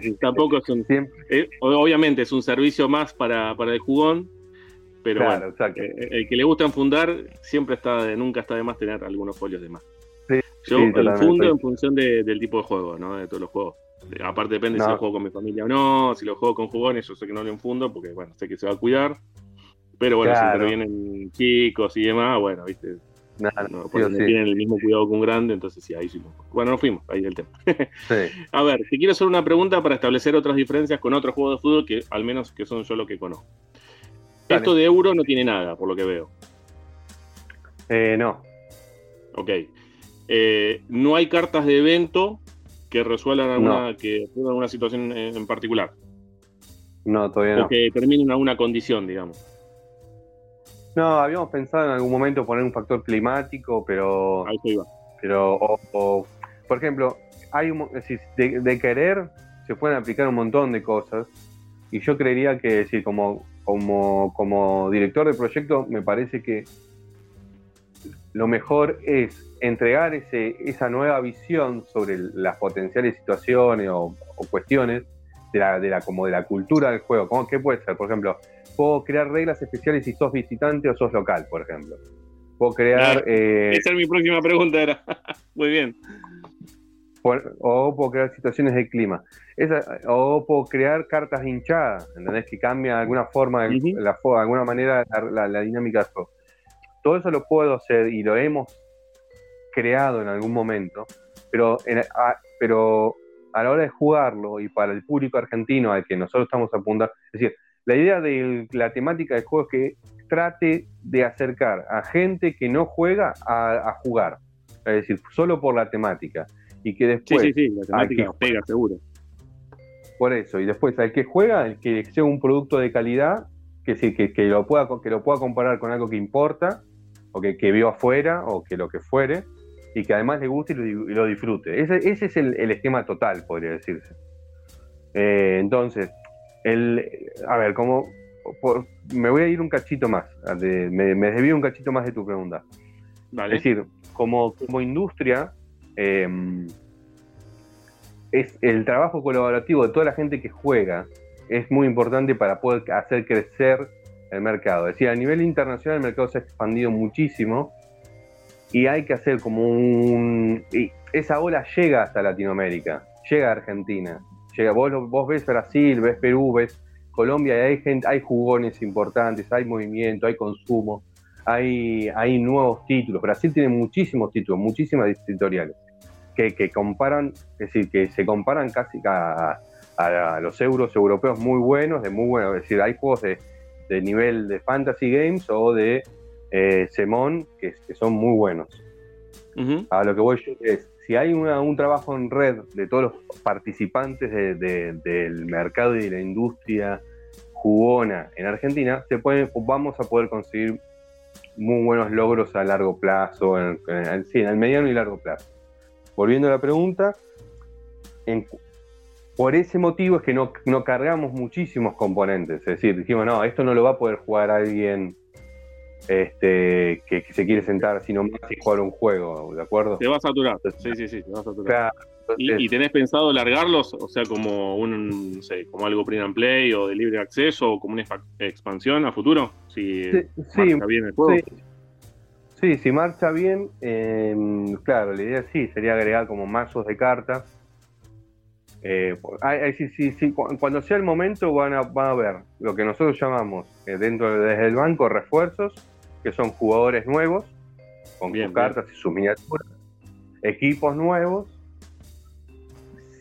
sí, *laughs* Tampoco es un. Eh, obviamente es un servicio más para, para el jugón, pero bueno, eh, el que le gusta enfundar siempre está nunca está de más tener algunos folios de más. Yo enfundo en función del tipo de juego, ¿no? De todos los juegos. Aparte depende si lo juego con mi familia o no, si lo juego con jugones, yo sé que no lo enfundo porque, bueno, sé que se va a cuidar. Pero bueno, si intervienen chicos y demás, bueno, viste. no, porque tienen el mismo cuidado que un grande, entonces sí, ahí sí. Bueno, nos fuimos, ahí el tema. *laughs* A ver, te quiero hacer una pregunta para establecer otras diferencias con otros juegos de fútbol que al menos que son yo lo que conozco. Esto de euro no tiene nada, por lo que veo. Eh, no. Ok. Eh, no hay cartas de evento que resuelvan alguna, que alguna situación en particular. No, todavía no. O que terminen alguna condición, digamos. No, habíamos pensado en algún momento poner un factor climático, pero. Ahí se iba. Pero, o, por ejemplo, hay un, de, de, querer se pueden aplicar un montón de cosas. Y yo creería que, como, como, como director de proyecto, me parece que lo mejor es entregar ese, esa nueva visión sobre las potenciales situaciones o, cuestiones de la, de la, como de la cultura del juego. ¿Cómo, ¿Qué puede ser? Por ejemplo, puedo crear reglas especiales si sos visitante o sos local, por ejemplo. Puedo crear... Eh, esa es mi próxima pregunta, era. *laughs* Muy bien. o puedo crear situaciones de clima. o puedo crear cartas hinchadas, ¿entendés? Que cambia de alguna forma, la, alguna manera la, dinámica de juego. Todo eso lo puedo hacer y lo hemos creado en algún momento, pero, a, pero a la hora de jugarlo y para el público argentino al que nosotros estamos apuntando, es decir, la idea de la temática del juego es que trate de acercar a gente que no juega a, jugar, es decir, solo por la temática, y que después... Sí, sí, sí, la temática pega seguro. Por eso, y después al que juega, el que sea un producto de calidad, que, sí, que, que, lo, pueda, que lo pueda comparar con algo que importa, o que, que vio afuera, o que lo que fuere, y que además le guste y lo, disfrute. Ese, ese es el, esquema total, podría decirse. Eh, entonces, el, a ver, como me voy a ir un cachito más, me, me desvío un cachito más de tu pregunta. Es decir, como, como industria, em, es el trabajo colaborativo de toda la gente que juega es muy importante para poder hacer crecer el mercado. Es decir, a nivel internacional el mercado se ha expandido muchísimo y hay que hacer como un... esa ola llega hasta Latinoamérica, llega a Argentina, llega, vos, vos ves Brasil, ves Perú, ves Colombia y hay, gente, hay jugones importantes, hay movimiento, hay consumo, hay, hay nuevos títulos. Brasil tiene muchísimos títulos, muchísimas editoriales que, que comparan, es decir, que se comparan casi a, a, los euros europeos muy buenos, de muy buenos, es decir, hay juegos de, de nivel de fantasy games o de eh, Semón, que, son muy buenos. A lo que voy yo es, si hay un trabajo en red de todos los participantes del mercado y de la industria jugona en Argentina, se vamos a poder conseguir muy buenos logros a largo plazo, en, en el mediano y largo plazo. Volviendo a la pregunta, por ese motivo es que no, no, cargamos muchísimos componentes. Es decir, dijimos, no, esto no lo va a poder jugar alguien este, que, se quiere sentar sino más y jugar un juego, ¿de acuerdo? Te va a saturar, sí, sí, sí, te va a saturar. ¿Y, tenés pensado largarlos? O sea, como un, no sé, como algo print and play o de libre acceso o como una expansión a futuro? Si sí, marcha bien el juego. Sí. si marcha bien, em, claro, la idea sí sería agregar como mazos de cartas eh, sí, sí, cuando sea el momento van a, van a ver lo que nosotros llamamos eh, dentro desde el banco refuerzos, que son jugadores nuevos, con sus cartas y sus miniaturas, equipos nuevos,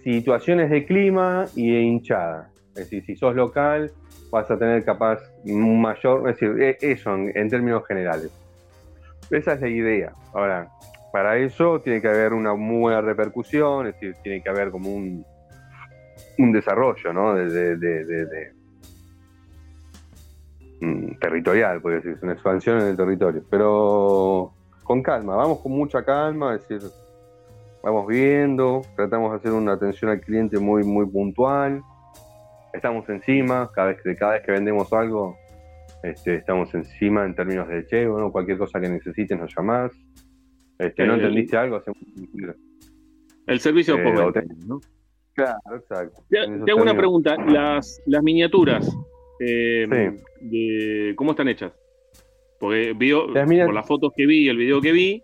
situaciones de clima y de hinchada. Es decir, si sos local, vas a tener capaz un mayor, es decir, e, eso en términos generales. Esa es la idea. Ahora, para eso tiene que haber una muy buena repercusión, es decir, tiene que haber como un, un desarrollo, ¿no? De, de, mm, territorial, puede decir, una expansión en el territorio. Pero con calma, vamos con mucha calma, es decir, vamos viendo, tratamos de hacer una atención al cliente muy, muy puntual. estamos encima, cada vez que, cada vez que vendemos algo, este, estamos encima en términos de che, bueno, cualquier cosa que necesites nos llamás. Este, ¿No entendiste algo? El servicio eh, ¿no? Claro, exacto. Te, hago una pregunta. Las, las miniaturas, eh, de, ¿cómo están hechas? Porque por las fotos que vi y el video que vi,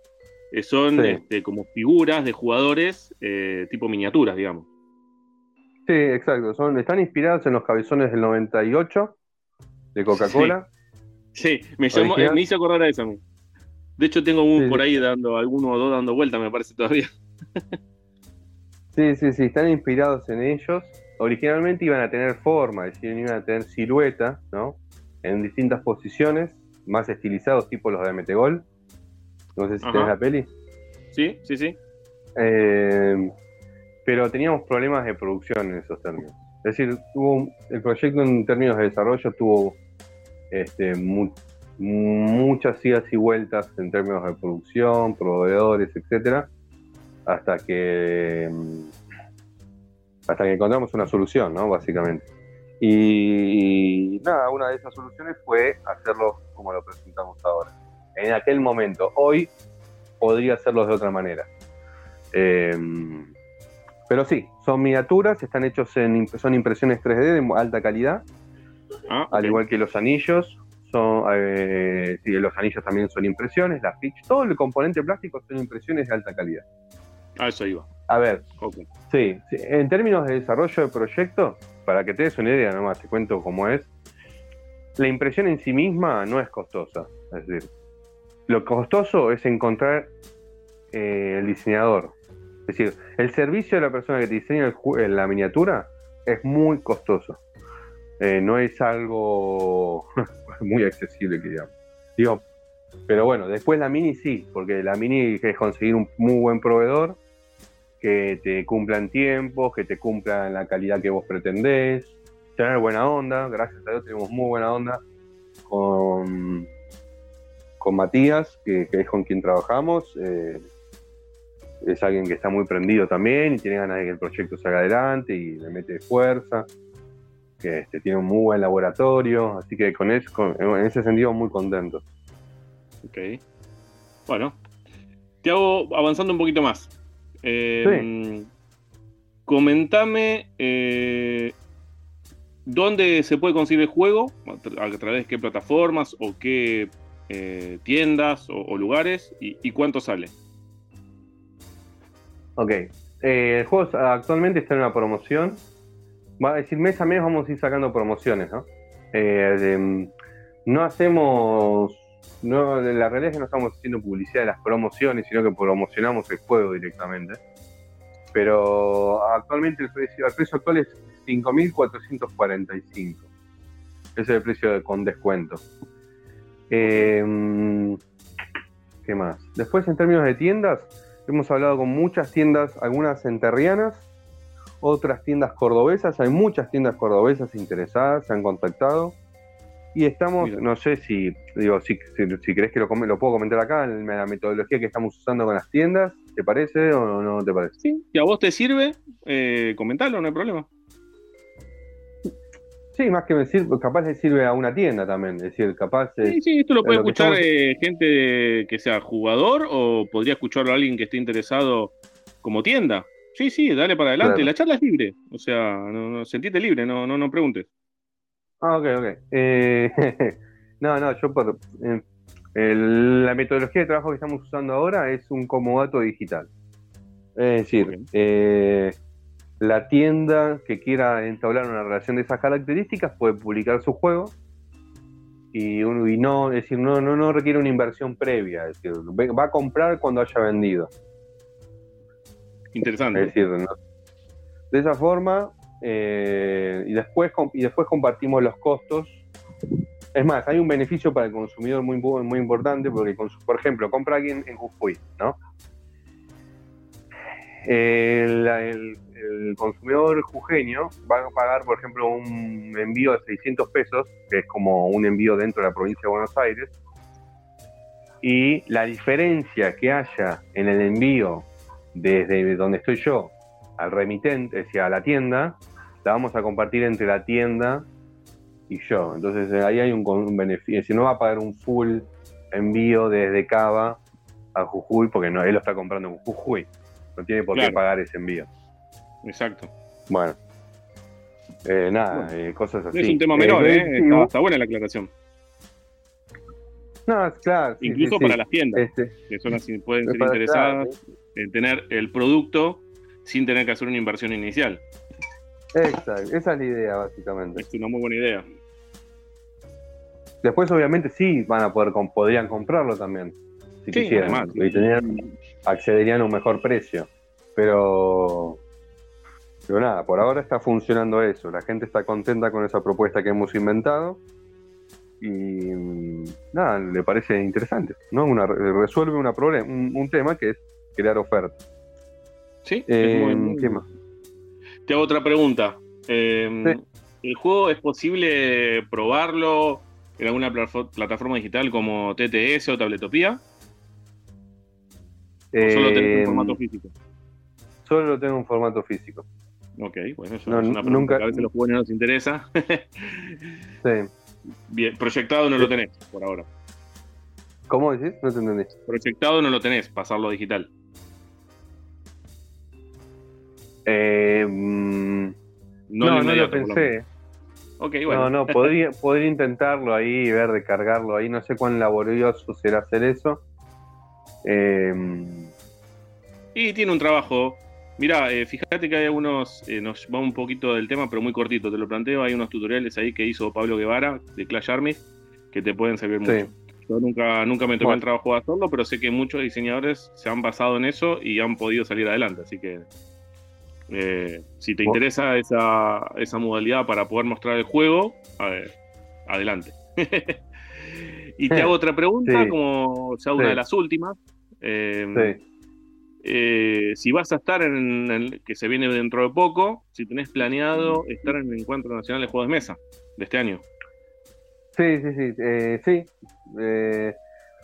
eh, son este, como figuras de jugadores eh, tipo miniaturas, digamos. Sí, exacto. Son, están inspiradas en los cabezones del 98 de Coca-Cola. Sí. me, me hizo acordar a eso. De hecho, tengo un por ahí dando, alguno o dos dando vuelta, me parece todavía. sí, sí, sí, están inspirados en ellos. Originalmente iban a tener forma, es decir, iban a tener silueta, ¿no? En distintas posiciones, más estilizados, tipo los de Metegol. No sé si tenés la peli. Sí, sí, sí. Eh, pero teníamos problemas de producción en esos términos. Es decir, tuvo, el proyecto en términos de desarrollo tuvo este, muchas idas y vueltas en términos de producción, proveedores, etcétera, hasta que mm, hasta que encontramos una solución, ¿no? Básicamente. Y, nada, una de esas soluciones fue hacerlo como lo presentamos ahora. En aquel momento, hoy podría hacerlo de otra manera. Em, pero sí, son miniaturas, están hechos en son impresiones 3D de alta calidad, ah, al igual que los anillos, eh, los anillos también son impresiones, las pitch, todo el componente plástico son impresiones de alta calidad. Ah, eso iba. A ver, sí, en términos de desarrollo de proyecto, para que te des una idea nomás, te cuento cómo es, la impresión en sí misma no es costosa. Es decir, lo costoso es encontrar eh, el diseñador. Es decir, el servicio de la persona que te diseña la miniatura es muy costoso. Eh, no es algo *laughs* muy accesible, que digamos. Digo, pero bueno, después la mini sí, porque la mini es conseguir un muy buen proveedor que te cumplan tiempos, que te cumplan la calidad que vos pretendés, tener buena onda, gracias a Dios tenemos muy buena onda con, con Matías, que, es con quien trabajamos. Eh, es alguien que está muy prendido también y tiene ganas de que el proyecto salga adelante y le mete fuerza que este, tiene un muy buen laboratorio, así que con eso, en ese sentido muy contento. Ok. Bueno, te hago avanzando un poquito más. Eh, Comentame eh, dónde se puede conseguir el juego, a, través de qué plataformas o qué eh, tiendas o, lugares y, cuánto sale. Ok, eh, el juego actualmente está en una promoción va a decir mes a mes vamos a ir sacando promociones, ¿no? Eh, no hacemos, no, la realidad es que no estamos haciendo publicidad de las promociones, sino que promocionamos el juego directamente. Pero actualmente el precio, el precio actual es 5.445. Ese es el precio con descuento. Eh, ¿Qué más? Después en términos de tiendas, hemos hablado con muchas tiendas, algunas enterrianas, otras tiendas cordobesas, hay muchas tiendas cordobesas interesadas, se han contactado. Y estamos, no sé si, digo, si, si, crees que lo, lo, puedo comentar acá, en la metodología que estamos usando con las tiendas, ¿te parece o no, te parece? Sí, si a vos te sirve, eh, comentalo, no hay problema. Sí, más que me sirve, capaz le sirve a una tienda también, es decir, capaz... Sí, sí, esto lo puede escuchar eh, gente que sea jugador o podría escucharlo alguien que esté interesado como tienda. Sí, sí, dale para adelante. La charla es libre. O sea, no, no, sentite libre, no, no, no preguntes. Ah, ok, ok. Eh, *laughs* no, no, yo por. Eh, la metodología de trabajo que estamos usando ahora es un comodato digital. Es decir, eh, la tienda que quiera entablar una relación de esas características puede publicar su juego y, uno, y no, es decir, no, no, no requiere una inversión previa, es decir, va a comprar cuando haya vendido. Interesante. Es decir, de esa forma, eh, y, después, y después compartimos los costos. Es más, hay un beneficio para el consumidor muy, muy importante, porque, por ejemplo, compra alguien en Jujuy, ¿no? El, consumidor jujeño va a pagar, por ejemplo, un envío de 600 pesos, que es como un envío dentro de la provincia de Buenos Aires, y la diferencia que haya en el envío desde donde estoy yo al remitente, es decir, a la tienda, la vamos a compartir entre la tienda y yo. Entonces eh, ahí hay un, beneficio. Si no va a pagar un full envío desde Cava a Jujuy, porque no, él lo está comprando en Jujuy. No tiene por qué pagar ese envío. Exacto. Bueno. Eh, nada, eh, cosas así. Es un tema menor, ¿eh? Está, buena la aclaración. No, claro. Incluso para las tiendas, este, que son así, pueden ser interesadas en tener el producto sin tener que hacer una inversión inicial. Exacto, esa es la idea, básicamente. Es una muy buena idea. Después, obviamente, sí van a poder, podrían comprarlo también, si quisieran. y tenían, accederían a un mejor precio. Pero, pero nada, por ahora está funcionando eso. La gente está contenta con esa propuesta que hemos inventado. Y nada, le parece interesante. ¿no? Una, resuelve una un, tema que es crear oferta. Sí, eh, ¿qué más? Te hago otra pregunta. Eh, ¿El juego es posible probarlo en alguna plataforma digital como TTS o Tabletopía? ¿O solo tenés un formato eh, físico? Solo lo tengo en formato físico. Ok, bueno, eso es una pregunta que a veces los jugadores nos interesa. *laughs* sí. Bien, proyectado no lo tenés por ahora. ¿Cómo decís? No te entendí. Proyectado no lo tenés, pasarlo digital. Eh, mm, no, no, lo pensé. bueno. No, no, podría, *laughs* podría intentarlo ahí, ver de cargarlo ahí. No sé cuán laborioso será hacer eso. Eh, y tiene un trabajo. Mira, eh, fíjate que hay algunos, nos va un poquito del tema, pero muy cortito, te lo planteo. Hay unos tutoriales ahí que hizo Pablo Guevara de Clash Army que te pueden servir mucho. Yo nunca, nunca me tomé el trabajo de hacerlo, pero sé que muchos diseñadores se han basado en eso y han podido salir adelante. Así que eh, si te interesa esa, esa, modalidad para poder mostrar el juego, adelante. *laughs* y te hago otra pregunta, como sea una de las últimas. Eh, eh, si vas a estar en el que se viene dentro de poco, si tenés planeado estar en el Encuentro Nacional de Juegos de Mesa de este año. Sí, sí, sí. sí.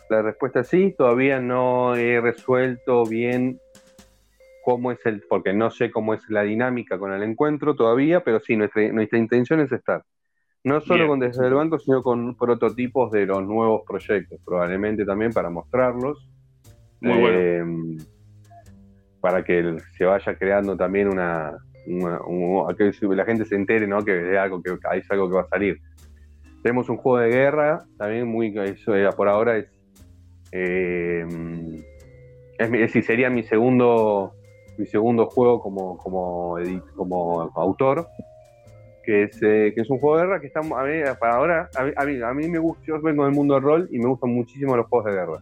la respuesta es sí. Todavía no he resuelto bien cómo es el, porque no sé cómo es la dinámica con el encuentro todavía, pero sí, nuestra, nuestra intención es estar. No solo con Desde el Banco, sino con prototipos de los nuevos proyectos, probablemente también para mostrarlos. Muy bueno. Eh, para que se vaya creando también una, que la gente se entere ¿no? que es algo que es algo que va a salir. Tenemos un juego de guerra, también muy eso, eh, por ahora es, eh, es, es decir, sería mi segundo mi segundo juego como, como, como autor, que es, eh, que es un juego de guerra que estamos, a mí, para ahora, a mí, a mí, me gusta, yo vengo del mundo del rol y me gustan muchísimo los juegos de guerra.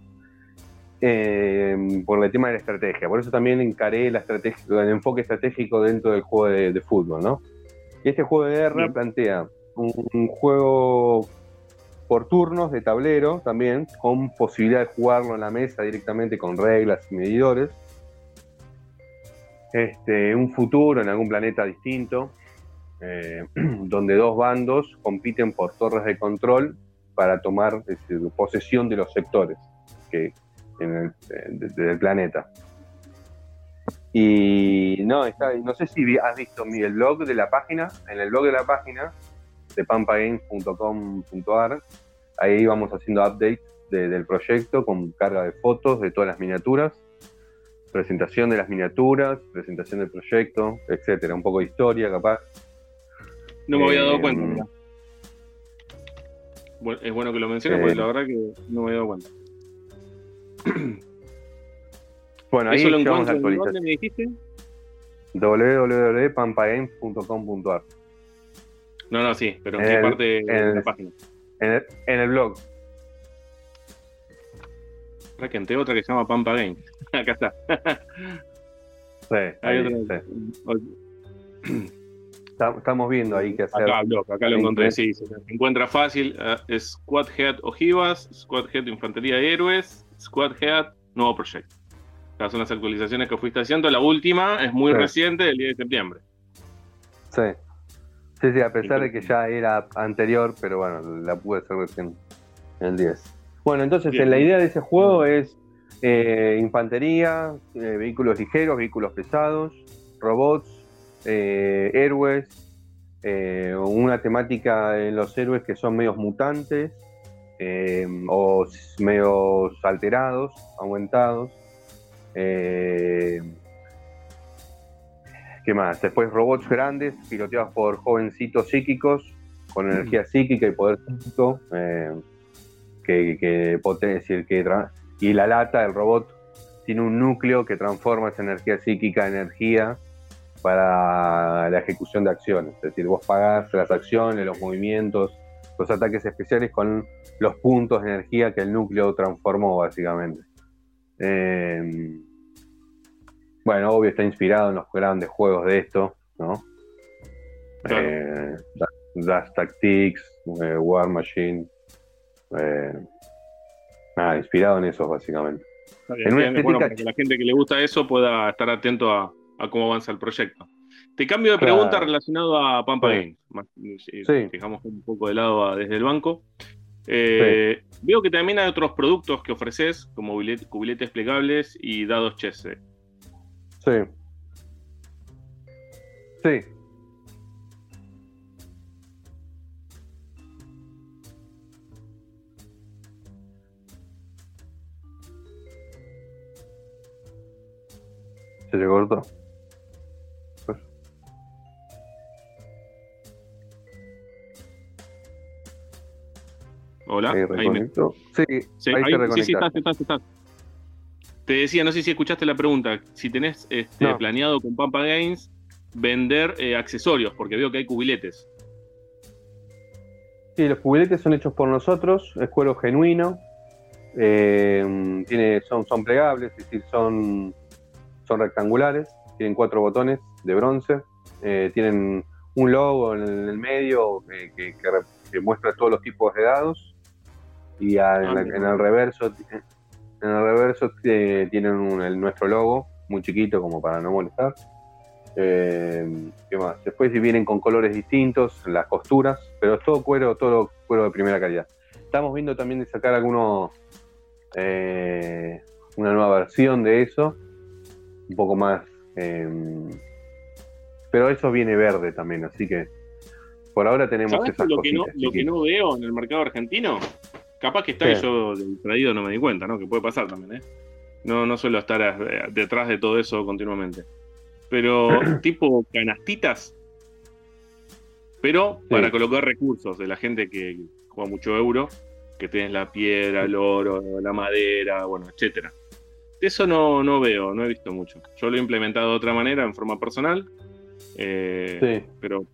Eh, por el tema de la estrategia, por eso también encaré la estrategia, el enfoque estratégico dentro del juego de, fútbol, ¿no? Y este juego de guerra plantea un, juego por turnos de tablero también, con posibilidad de jugarlo en la mesa directamente con reglas y medidores este, un futuro en algún planeta distinto, eh, *clears throat* donde dos bandos compiten por torres de control para tomar posesión de los sectores que, en del planeta. Y no, no sé si has visto mi, el blog de la página, en el blog de la página de pampagames.com.ar, ahí vamos haciendo updates del proyecto con carga de fotos de todas las miniaturas presentación de las miniaturas, presentación del proyecto, etcétera, un poco de historia, capaz. No me había dado eh, cuenta. es bueno que lo menciones porque la verdad que no me había dado cuenta. *clears throat* Bueno, ahí ¿Eso lo encuentro ¿Dónde me dijiste? www.pampagames.com.ar No, no, sí, pero ¿en, qué parte de la página? En el, blog. Entre otra que se llama Pampa Games. *laughs* Acá *clears throat* está. Estamos viendo ahí que hacer. Acá, acá lo encontré, sí, se encuentra fácil. Uh, Squad Head Ojivas, Squad Head Infantería de Héroes, Squad Head Nuevo Proyecto. Estas son las actualizaciones que fuiste haciendo. La última es muy reciente, del 10 de septiembre. Sí. Sí, sí, a pesar de que ya era anterior, pero bueno, la pude hacer recién el 10. Bueno, entonces la idea de ese juego es eh, infantería, eh, vehículos ligeros, vehículos pesados, robots, eh, héroes, una temática en los héroes que son medios mutantes o medios alterados, aumentados. Eh, ¿Qué más? Después robots grandes, piloteados por jovencitos psíquicos con energía psíquica y poder psíquico, que, que, que y la lata del robot tiene un núcleo que transforma esa energía psíquica en energía para la ejecución de acciones. Es decir, vos pagás las acciones, los movimientos, los ataques especiales con los puntos de energía que el núcleo transformó, básicamente. Eh, bueno, obvio está inspirado en los grandes juegos de esto, ¿no? Eh, Tactics, eh, War Machine. Nada, inspirado en eso, básicamente. en una estética... para que la gente que le gusta eso pueda estar atento a, a cómo avanza el proyecto. Te cambio de pregunta relacionado a Pampa Games. Dejamos un poco de lado desde el banco. Eh, veo que también hay otros productos que ofreces, como cubiletes plegables y dados chess. Sí. Sí. Se le cortó. Hola. Ahí, Sí, sí, ahí, sí, sí, estás, estás, estás. Te decía, no sé si escuchaste la pregunta, si tenés este, planeado con Pampa Games vender eh, accesorios, porque veo que hay cubiletes. Sí, los cubiletes son hechos por nosotros, es cuero genuino, eh, tiene, son, son plegables, es decir, son, son rectangulares, tienen cuatro botones de bronce, eh, tienen un logo en el, medio que, que, muestra todos los tipos de dados y ah, en, el reverso en el reverso eh, tienen el, nuestro logo muy chiquito como para no molestar. Eh, ¿qué más? después vienen con colores distintos las costuras pero es todo cuero todo cuero de primera calidad. Estamos viendo también de sacar alguno eh, una nueva versión de eso un poco más em, pero eso viene verde también así que por ahora tenemos esas lo que, no, lo que no veo en el mercado argentino Capaz que está y yo traído no me di cuenta, ¿no? Que puede pasar también, ¿eh? No, no suelo estar eh, detrás de todo eso continuamente. Pero *clears throat* tipo canastitas, pero para colocar recursos de la gente que juega mucho euro, que tienes la piedra, el oro, la madera, bueno, etcétera. Eso no, no veo, no he visto mucho. Yo lo he implementado de otra manera, en forma personal. Eh, sí. Pero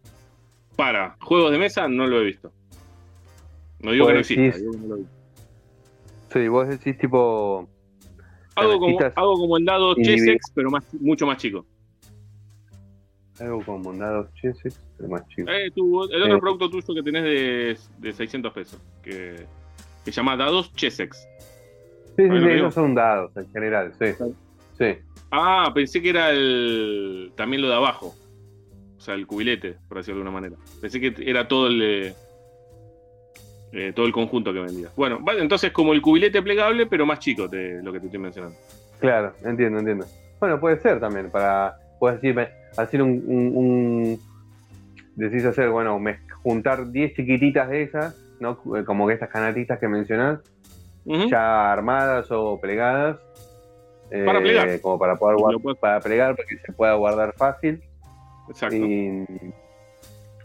para juegos de mesa no lo he visto. No digo que no exista, digo que no lo vi. Sí, vos decís tipo. Algo como, algo como el dado Chessex, pero más, mucho más chico. Algo como un dado Chessex, pero más chico. Eh, el otro producto tuyo que tenés de, de 600 pesos, que, se llama dados Chessex. Sí, sí, sí esos son dados en general, sí. sí. Ah, pensé que era el también lo de abajo. O sea, el cubilete, por decirlo de alguna manera. Pensé que era todo el, eh, todo el conjunto que vendía. Bueno, vale, entonces como el cubilete plegable, pero más chico de lo que te estoy mencionando. Claro, entiendo, entiendo. Bueno, puede ser también, para, puedes decirme, hacer un, un, decís hacer, bueno, juntar 10 chiquititas de esas, ¿no? Eh, como que estas canatitas que mencionás, ya armadas o plegadas. para plegar. Eh, como para poder guardar, para plegar, para que se pueda guardar fácil. Exacto. Y,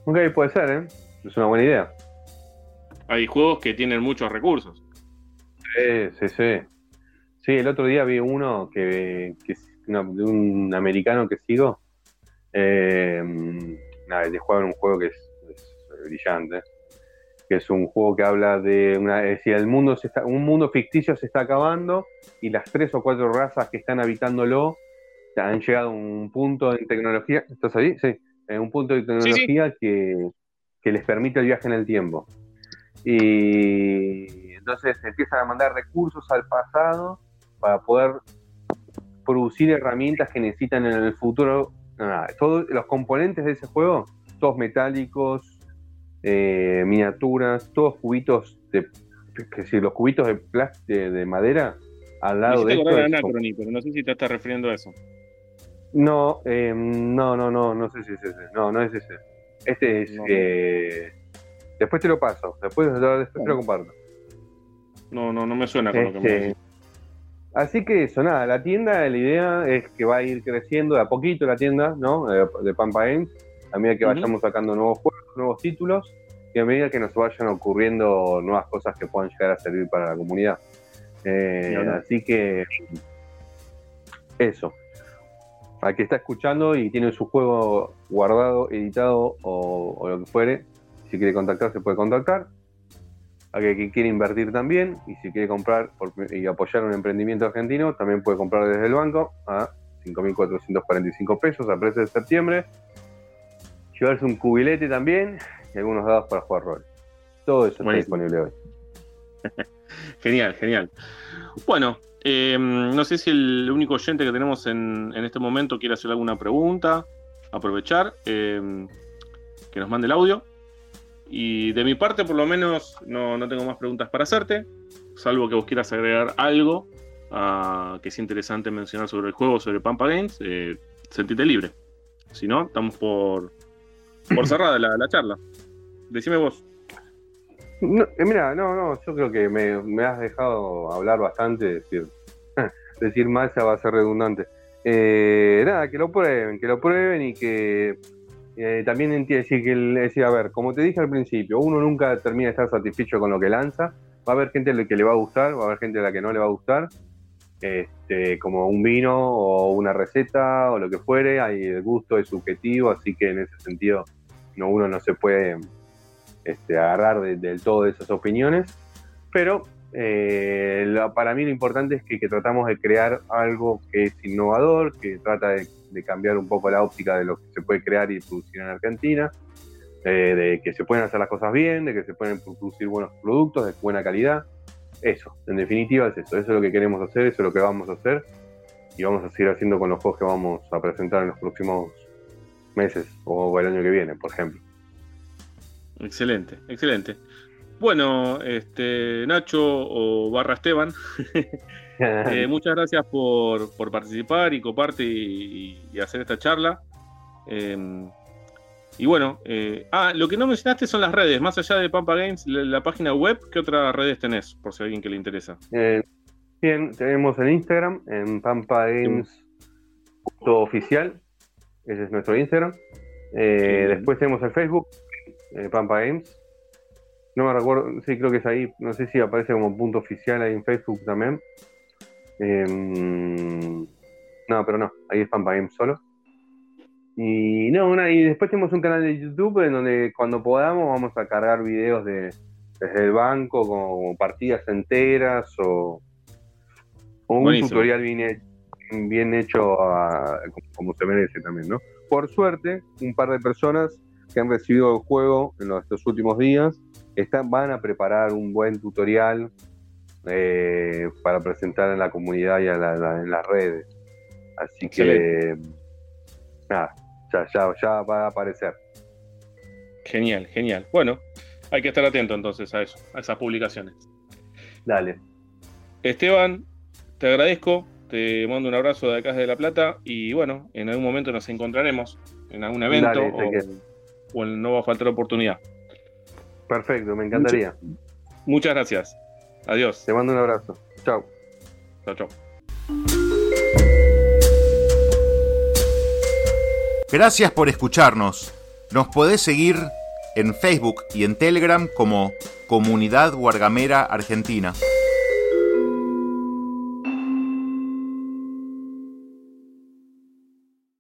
ok, puede ser, ¿eh? Es una buena idea hay juegos que tienen muchos recursos. Sí, sí, sí. Sí, el otro día vi uno que, de un americano que sigo. Eh, nada, de jugar un juego que es, brillante. Que es un juego que habla de una. Es decir, el mundo se está, un mundo ficticio se está acabando y las tres o cuatro razas que están habitándolo han llegado a un punto de tecnología. ¿Estás ahí? Sí. En un punto de tecnología Que, que les permite el viaje en el tiempo y entonces empiezan a mandar recursos al pasado para poder producir herramientas que necesitan en el futuro. todos los componentes de ese juego, todos metálicos, eh, miniaturas, todos cubitos de, que si los cubitos de plástico de, madera al lado de esto. pero no sé si te estás refiriendo a eso. No, eh, no, no, no, no sé si es ese. No, no es ese. Este es. Eh, después te lo paso, después, después te lo comparto. No, no, no me suena con lo que me Este, Así que eso, nada, la tienda, la idea es que va a ir creciendo de a poquito la tienda, ¿no? De, de Pampa Games, a medida que vayamos sacando nuevos juegos, nuevos títulos, y a medida que nos vayan ocurriendo nuevas cosas que puedan llegar a servir para la comunidad. Eh, así que eso. Al que está escuchando y tiene su juego guardado, editado o, o lo que fuere, si quiere contactar, se puede contactar. A que, que quiere invertir también y si quiere comprar por- y apoyar un emprendimiento argentino, también puede comprar desde el banco a 5.445 pesos a precio de septiembre. Llevarse un cubilete también y algunos dados para jugar rol. Todo eso Buenísimo. está disponible hoy. *laughs* Genial, genial. Bueno, eh, no sé si el único oyente que tenemos en, en este momento quiere hacer alguna pregunta, aprovechar, eh, que nos mande el audio. Y de mi parte, por lo menos, no, no tengo más preguntas para hacerte, salvo que vos quieras agregar algo que sea interesante mencionar sobre el juego, sobre Pampa Games, eh, sentite libre. Si no, estamos por, por cerrada la, la charla. Decime vos. No, eh, mira, no, no, yo creo que me, me has dejado hablar bastante, decir, *laughs* decir más ya va a ser redundante. Eh, nada, que lo prueben, que lo prueben y que eh, también entiende, decir, que decir, a ver, como te dije al principio, uno nunca termina de estar satisfecho con lo que lanza, va a haber gente a la que le va a gustar, va a haber gente a la que no le va a gustar, este, como un vino o una receta o lo que fuere, hay, el gusto es subjetivo, así que en ese sentido no, uno no se puede este, agarrar de- del todo de esas opiniones, pero eh, la- para mí lo importante es que, tratamos de crear algo que es innovador, que trata de, de cambiar un poco la óptica de lo que se puede crear y producir en Argentina, eh, de que se pueden hacer las cosas bien, de que se pueden producir buenos productos de buena calidad. Eso, en definitiva es eso, eso es lo que queremos hacer, eso es lo que vamos a hacer y vamos a seguir haciendo con los juegos que vamos a presentar en los próximos meses o el año que viene, por ejemplo. Excelente, excelente. Bueno, este, Nacho o barra Esteban, *laughs* eh, muchas gracias por, por participar y coparte y, y hacer esta charla. Eh, y bueno, eh, ah, lo que no mencionaste son las redes, más allá de Pampa Games, la, la página web, ¿qué otras redes tenés? Por si a alguien que le interesa. Eh, bien, tenemos en Instagram, en Pampa Games oficial, ese es nuestro Instagram. Eh, Sí. Después tenemos el Facebook, eh, Pampa Games. No me recuerdo, sí, creo que es ahí, no sé si aparece como punto oficial ahí en Facebook también. Em, no, pero no, ahí es Pampa Games solo. Y no, una- y después tenemos un canal de YouTube en donde cuando podamos vamos a cargar videos de, desde el banco, como partidas enteras o, o un Buenísimo. tutorial bien hecho, bien hecho a- como, se merece también, ¿no? Por suerte, un par de personas que han recibido el juego en los, estos últimos días están, van a preparar un buen tutorial eh, para presentar en la comunidad y a la- la- en las redes. Así que, nada, ya, ya, ya va a aparecer. Genial, genial. Bueno, hay que estar atento entonces a eso, a esas publicaciones. Dale. Esteban, te agradezco, te mando un abrazo de acá de La Plata y bueno, en algún momento nos encontraremos en algún evento Dale, o, no va a faltar oportunidad. Perfecto, me encantaría. Muchas gracias. Adiós. Te mando un abrazo. Chao. Chao, chao. Gracias por escucharnos. Nos podés seguir en Facebook y en Telegram como Comunidad Guargamera Argentina.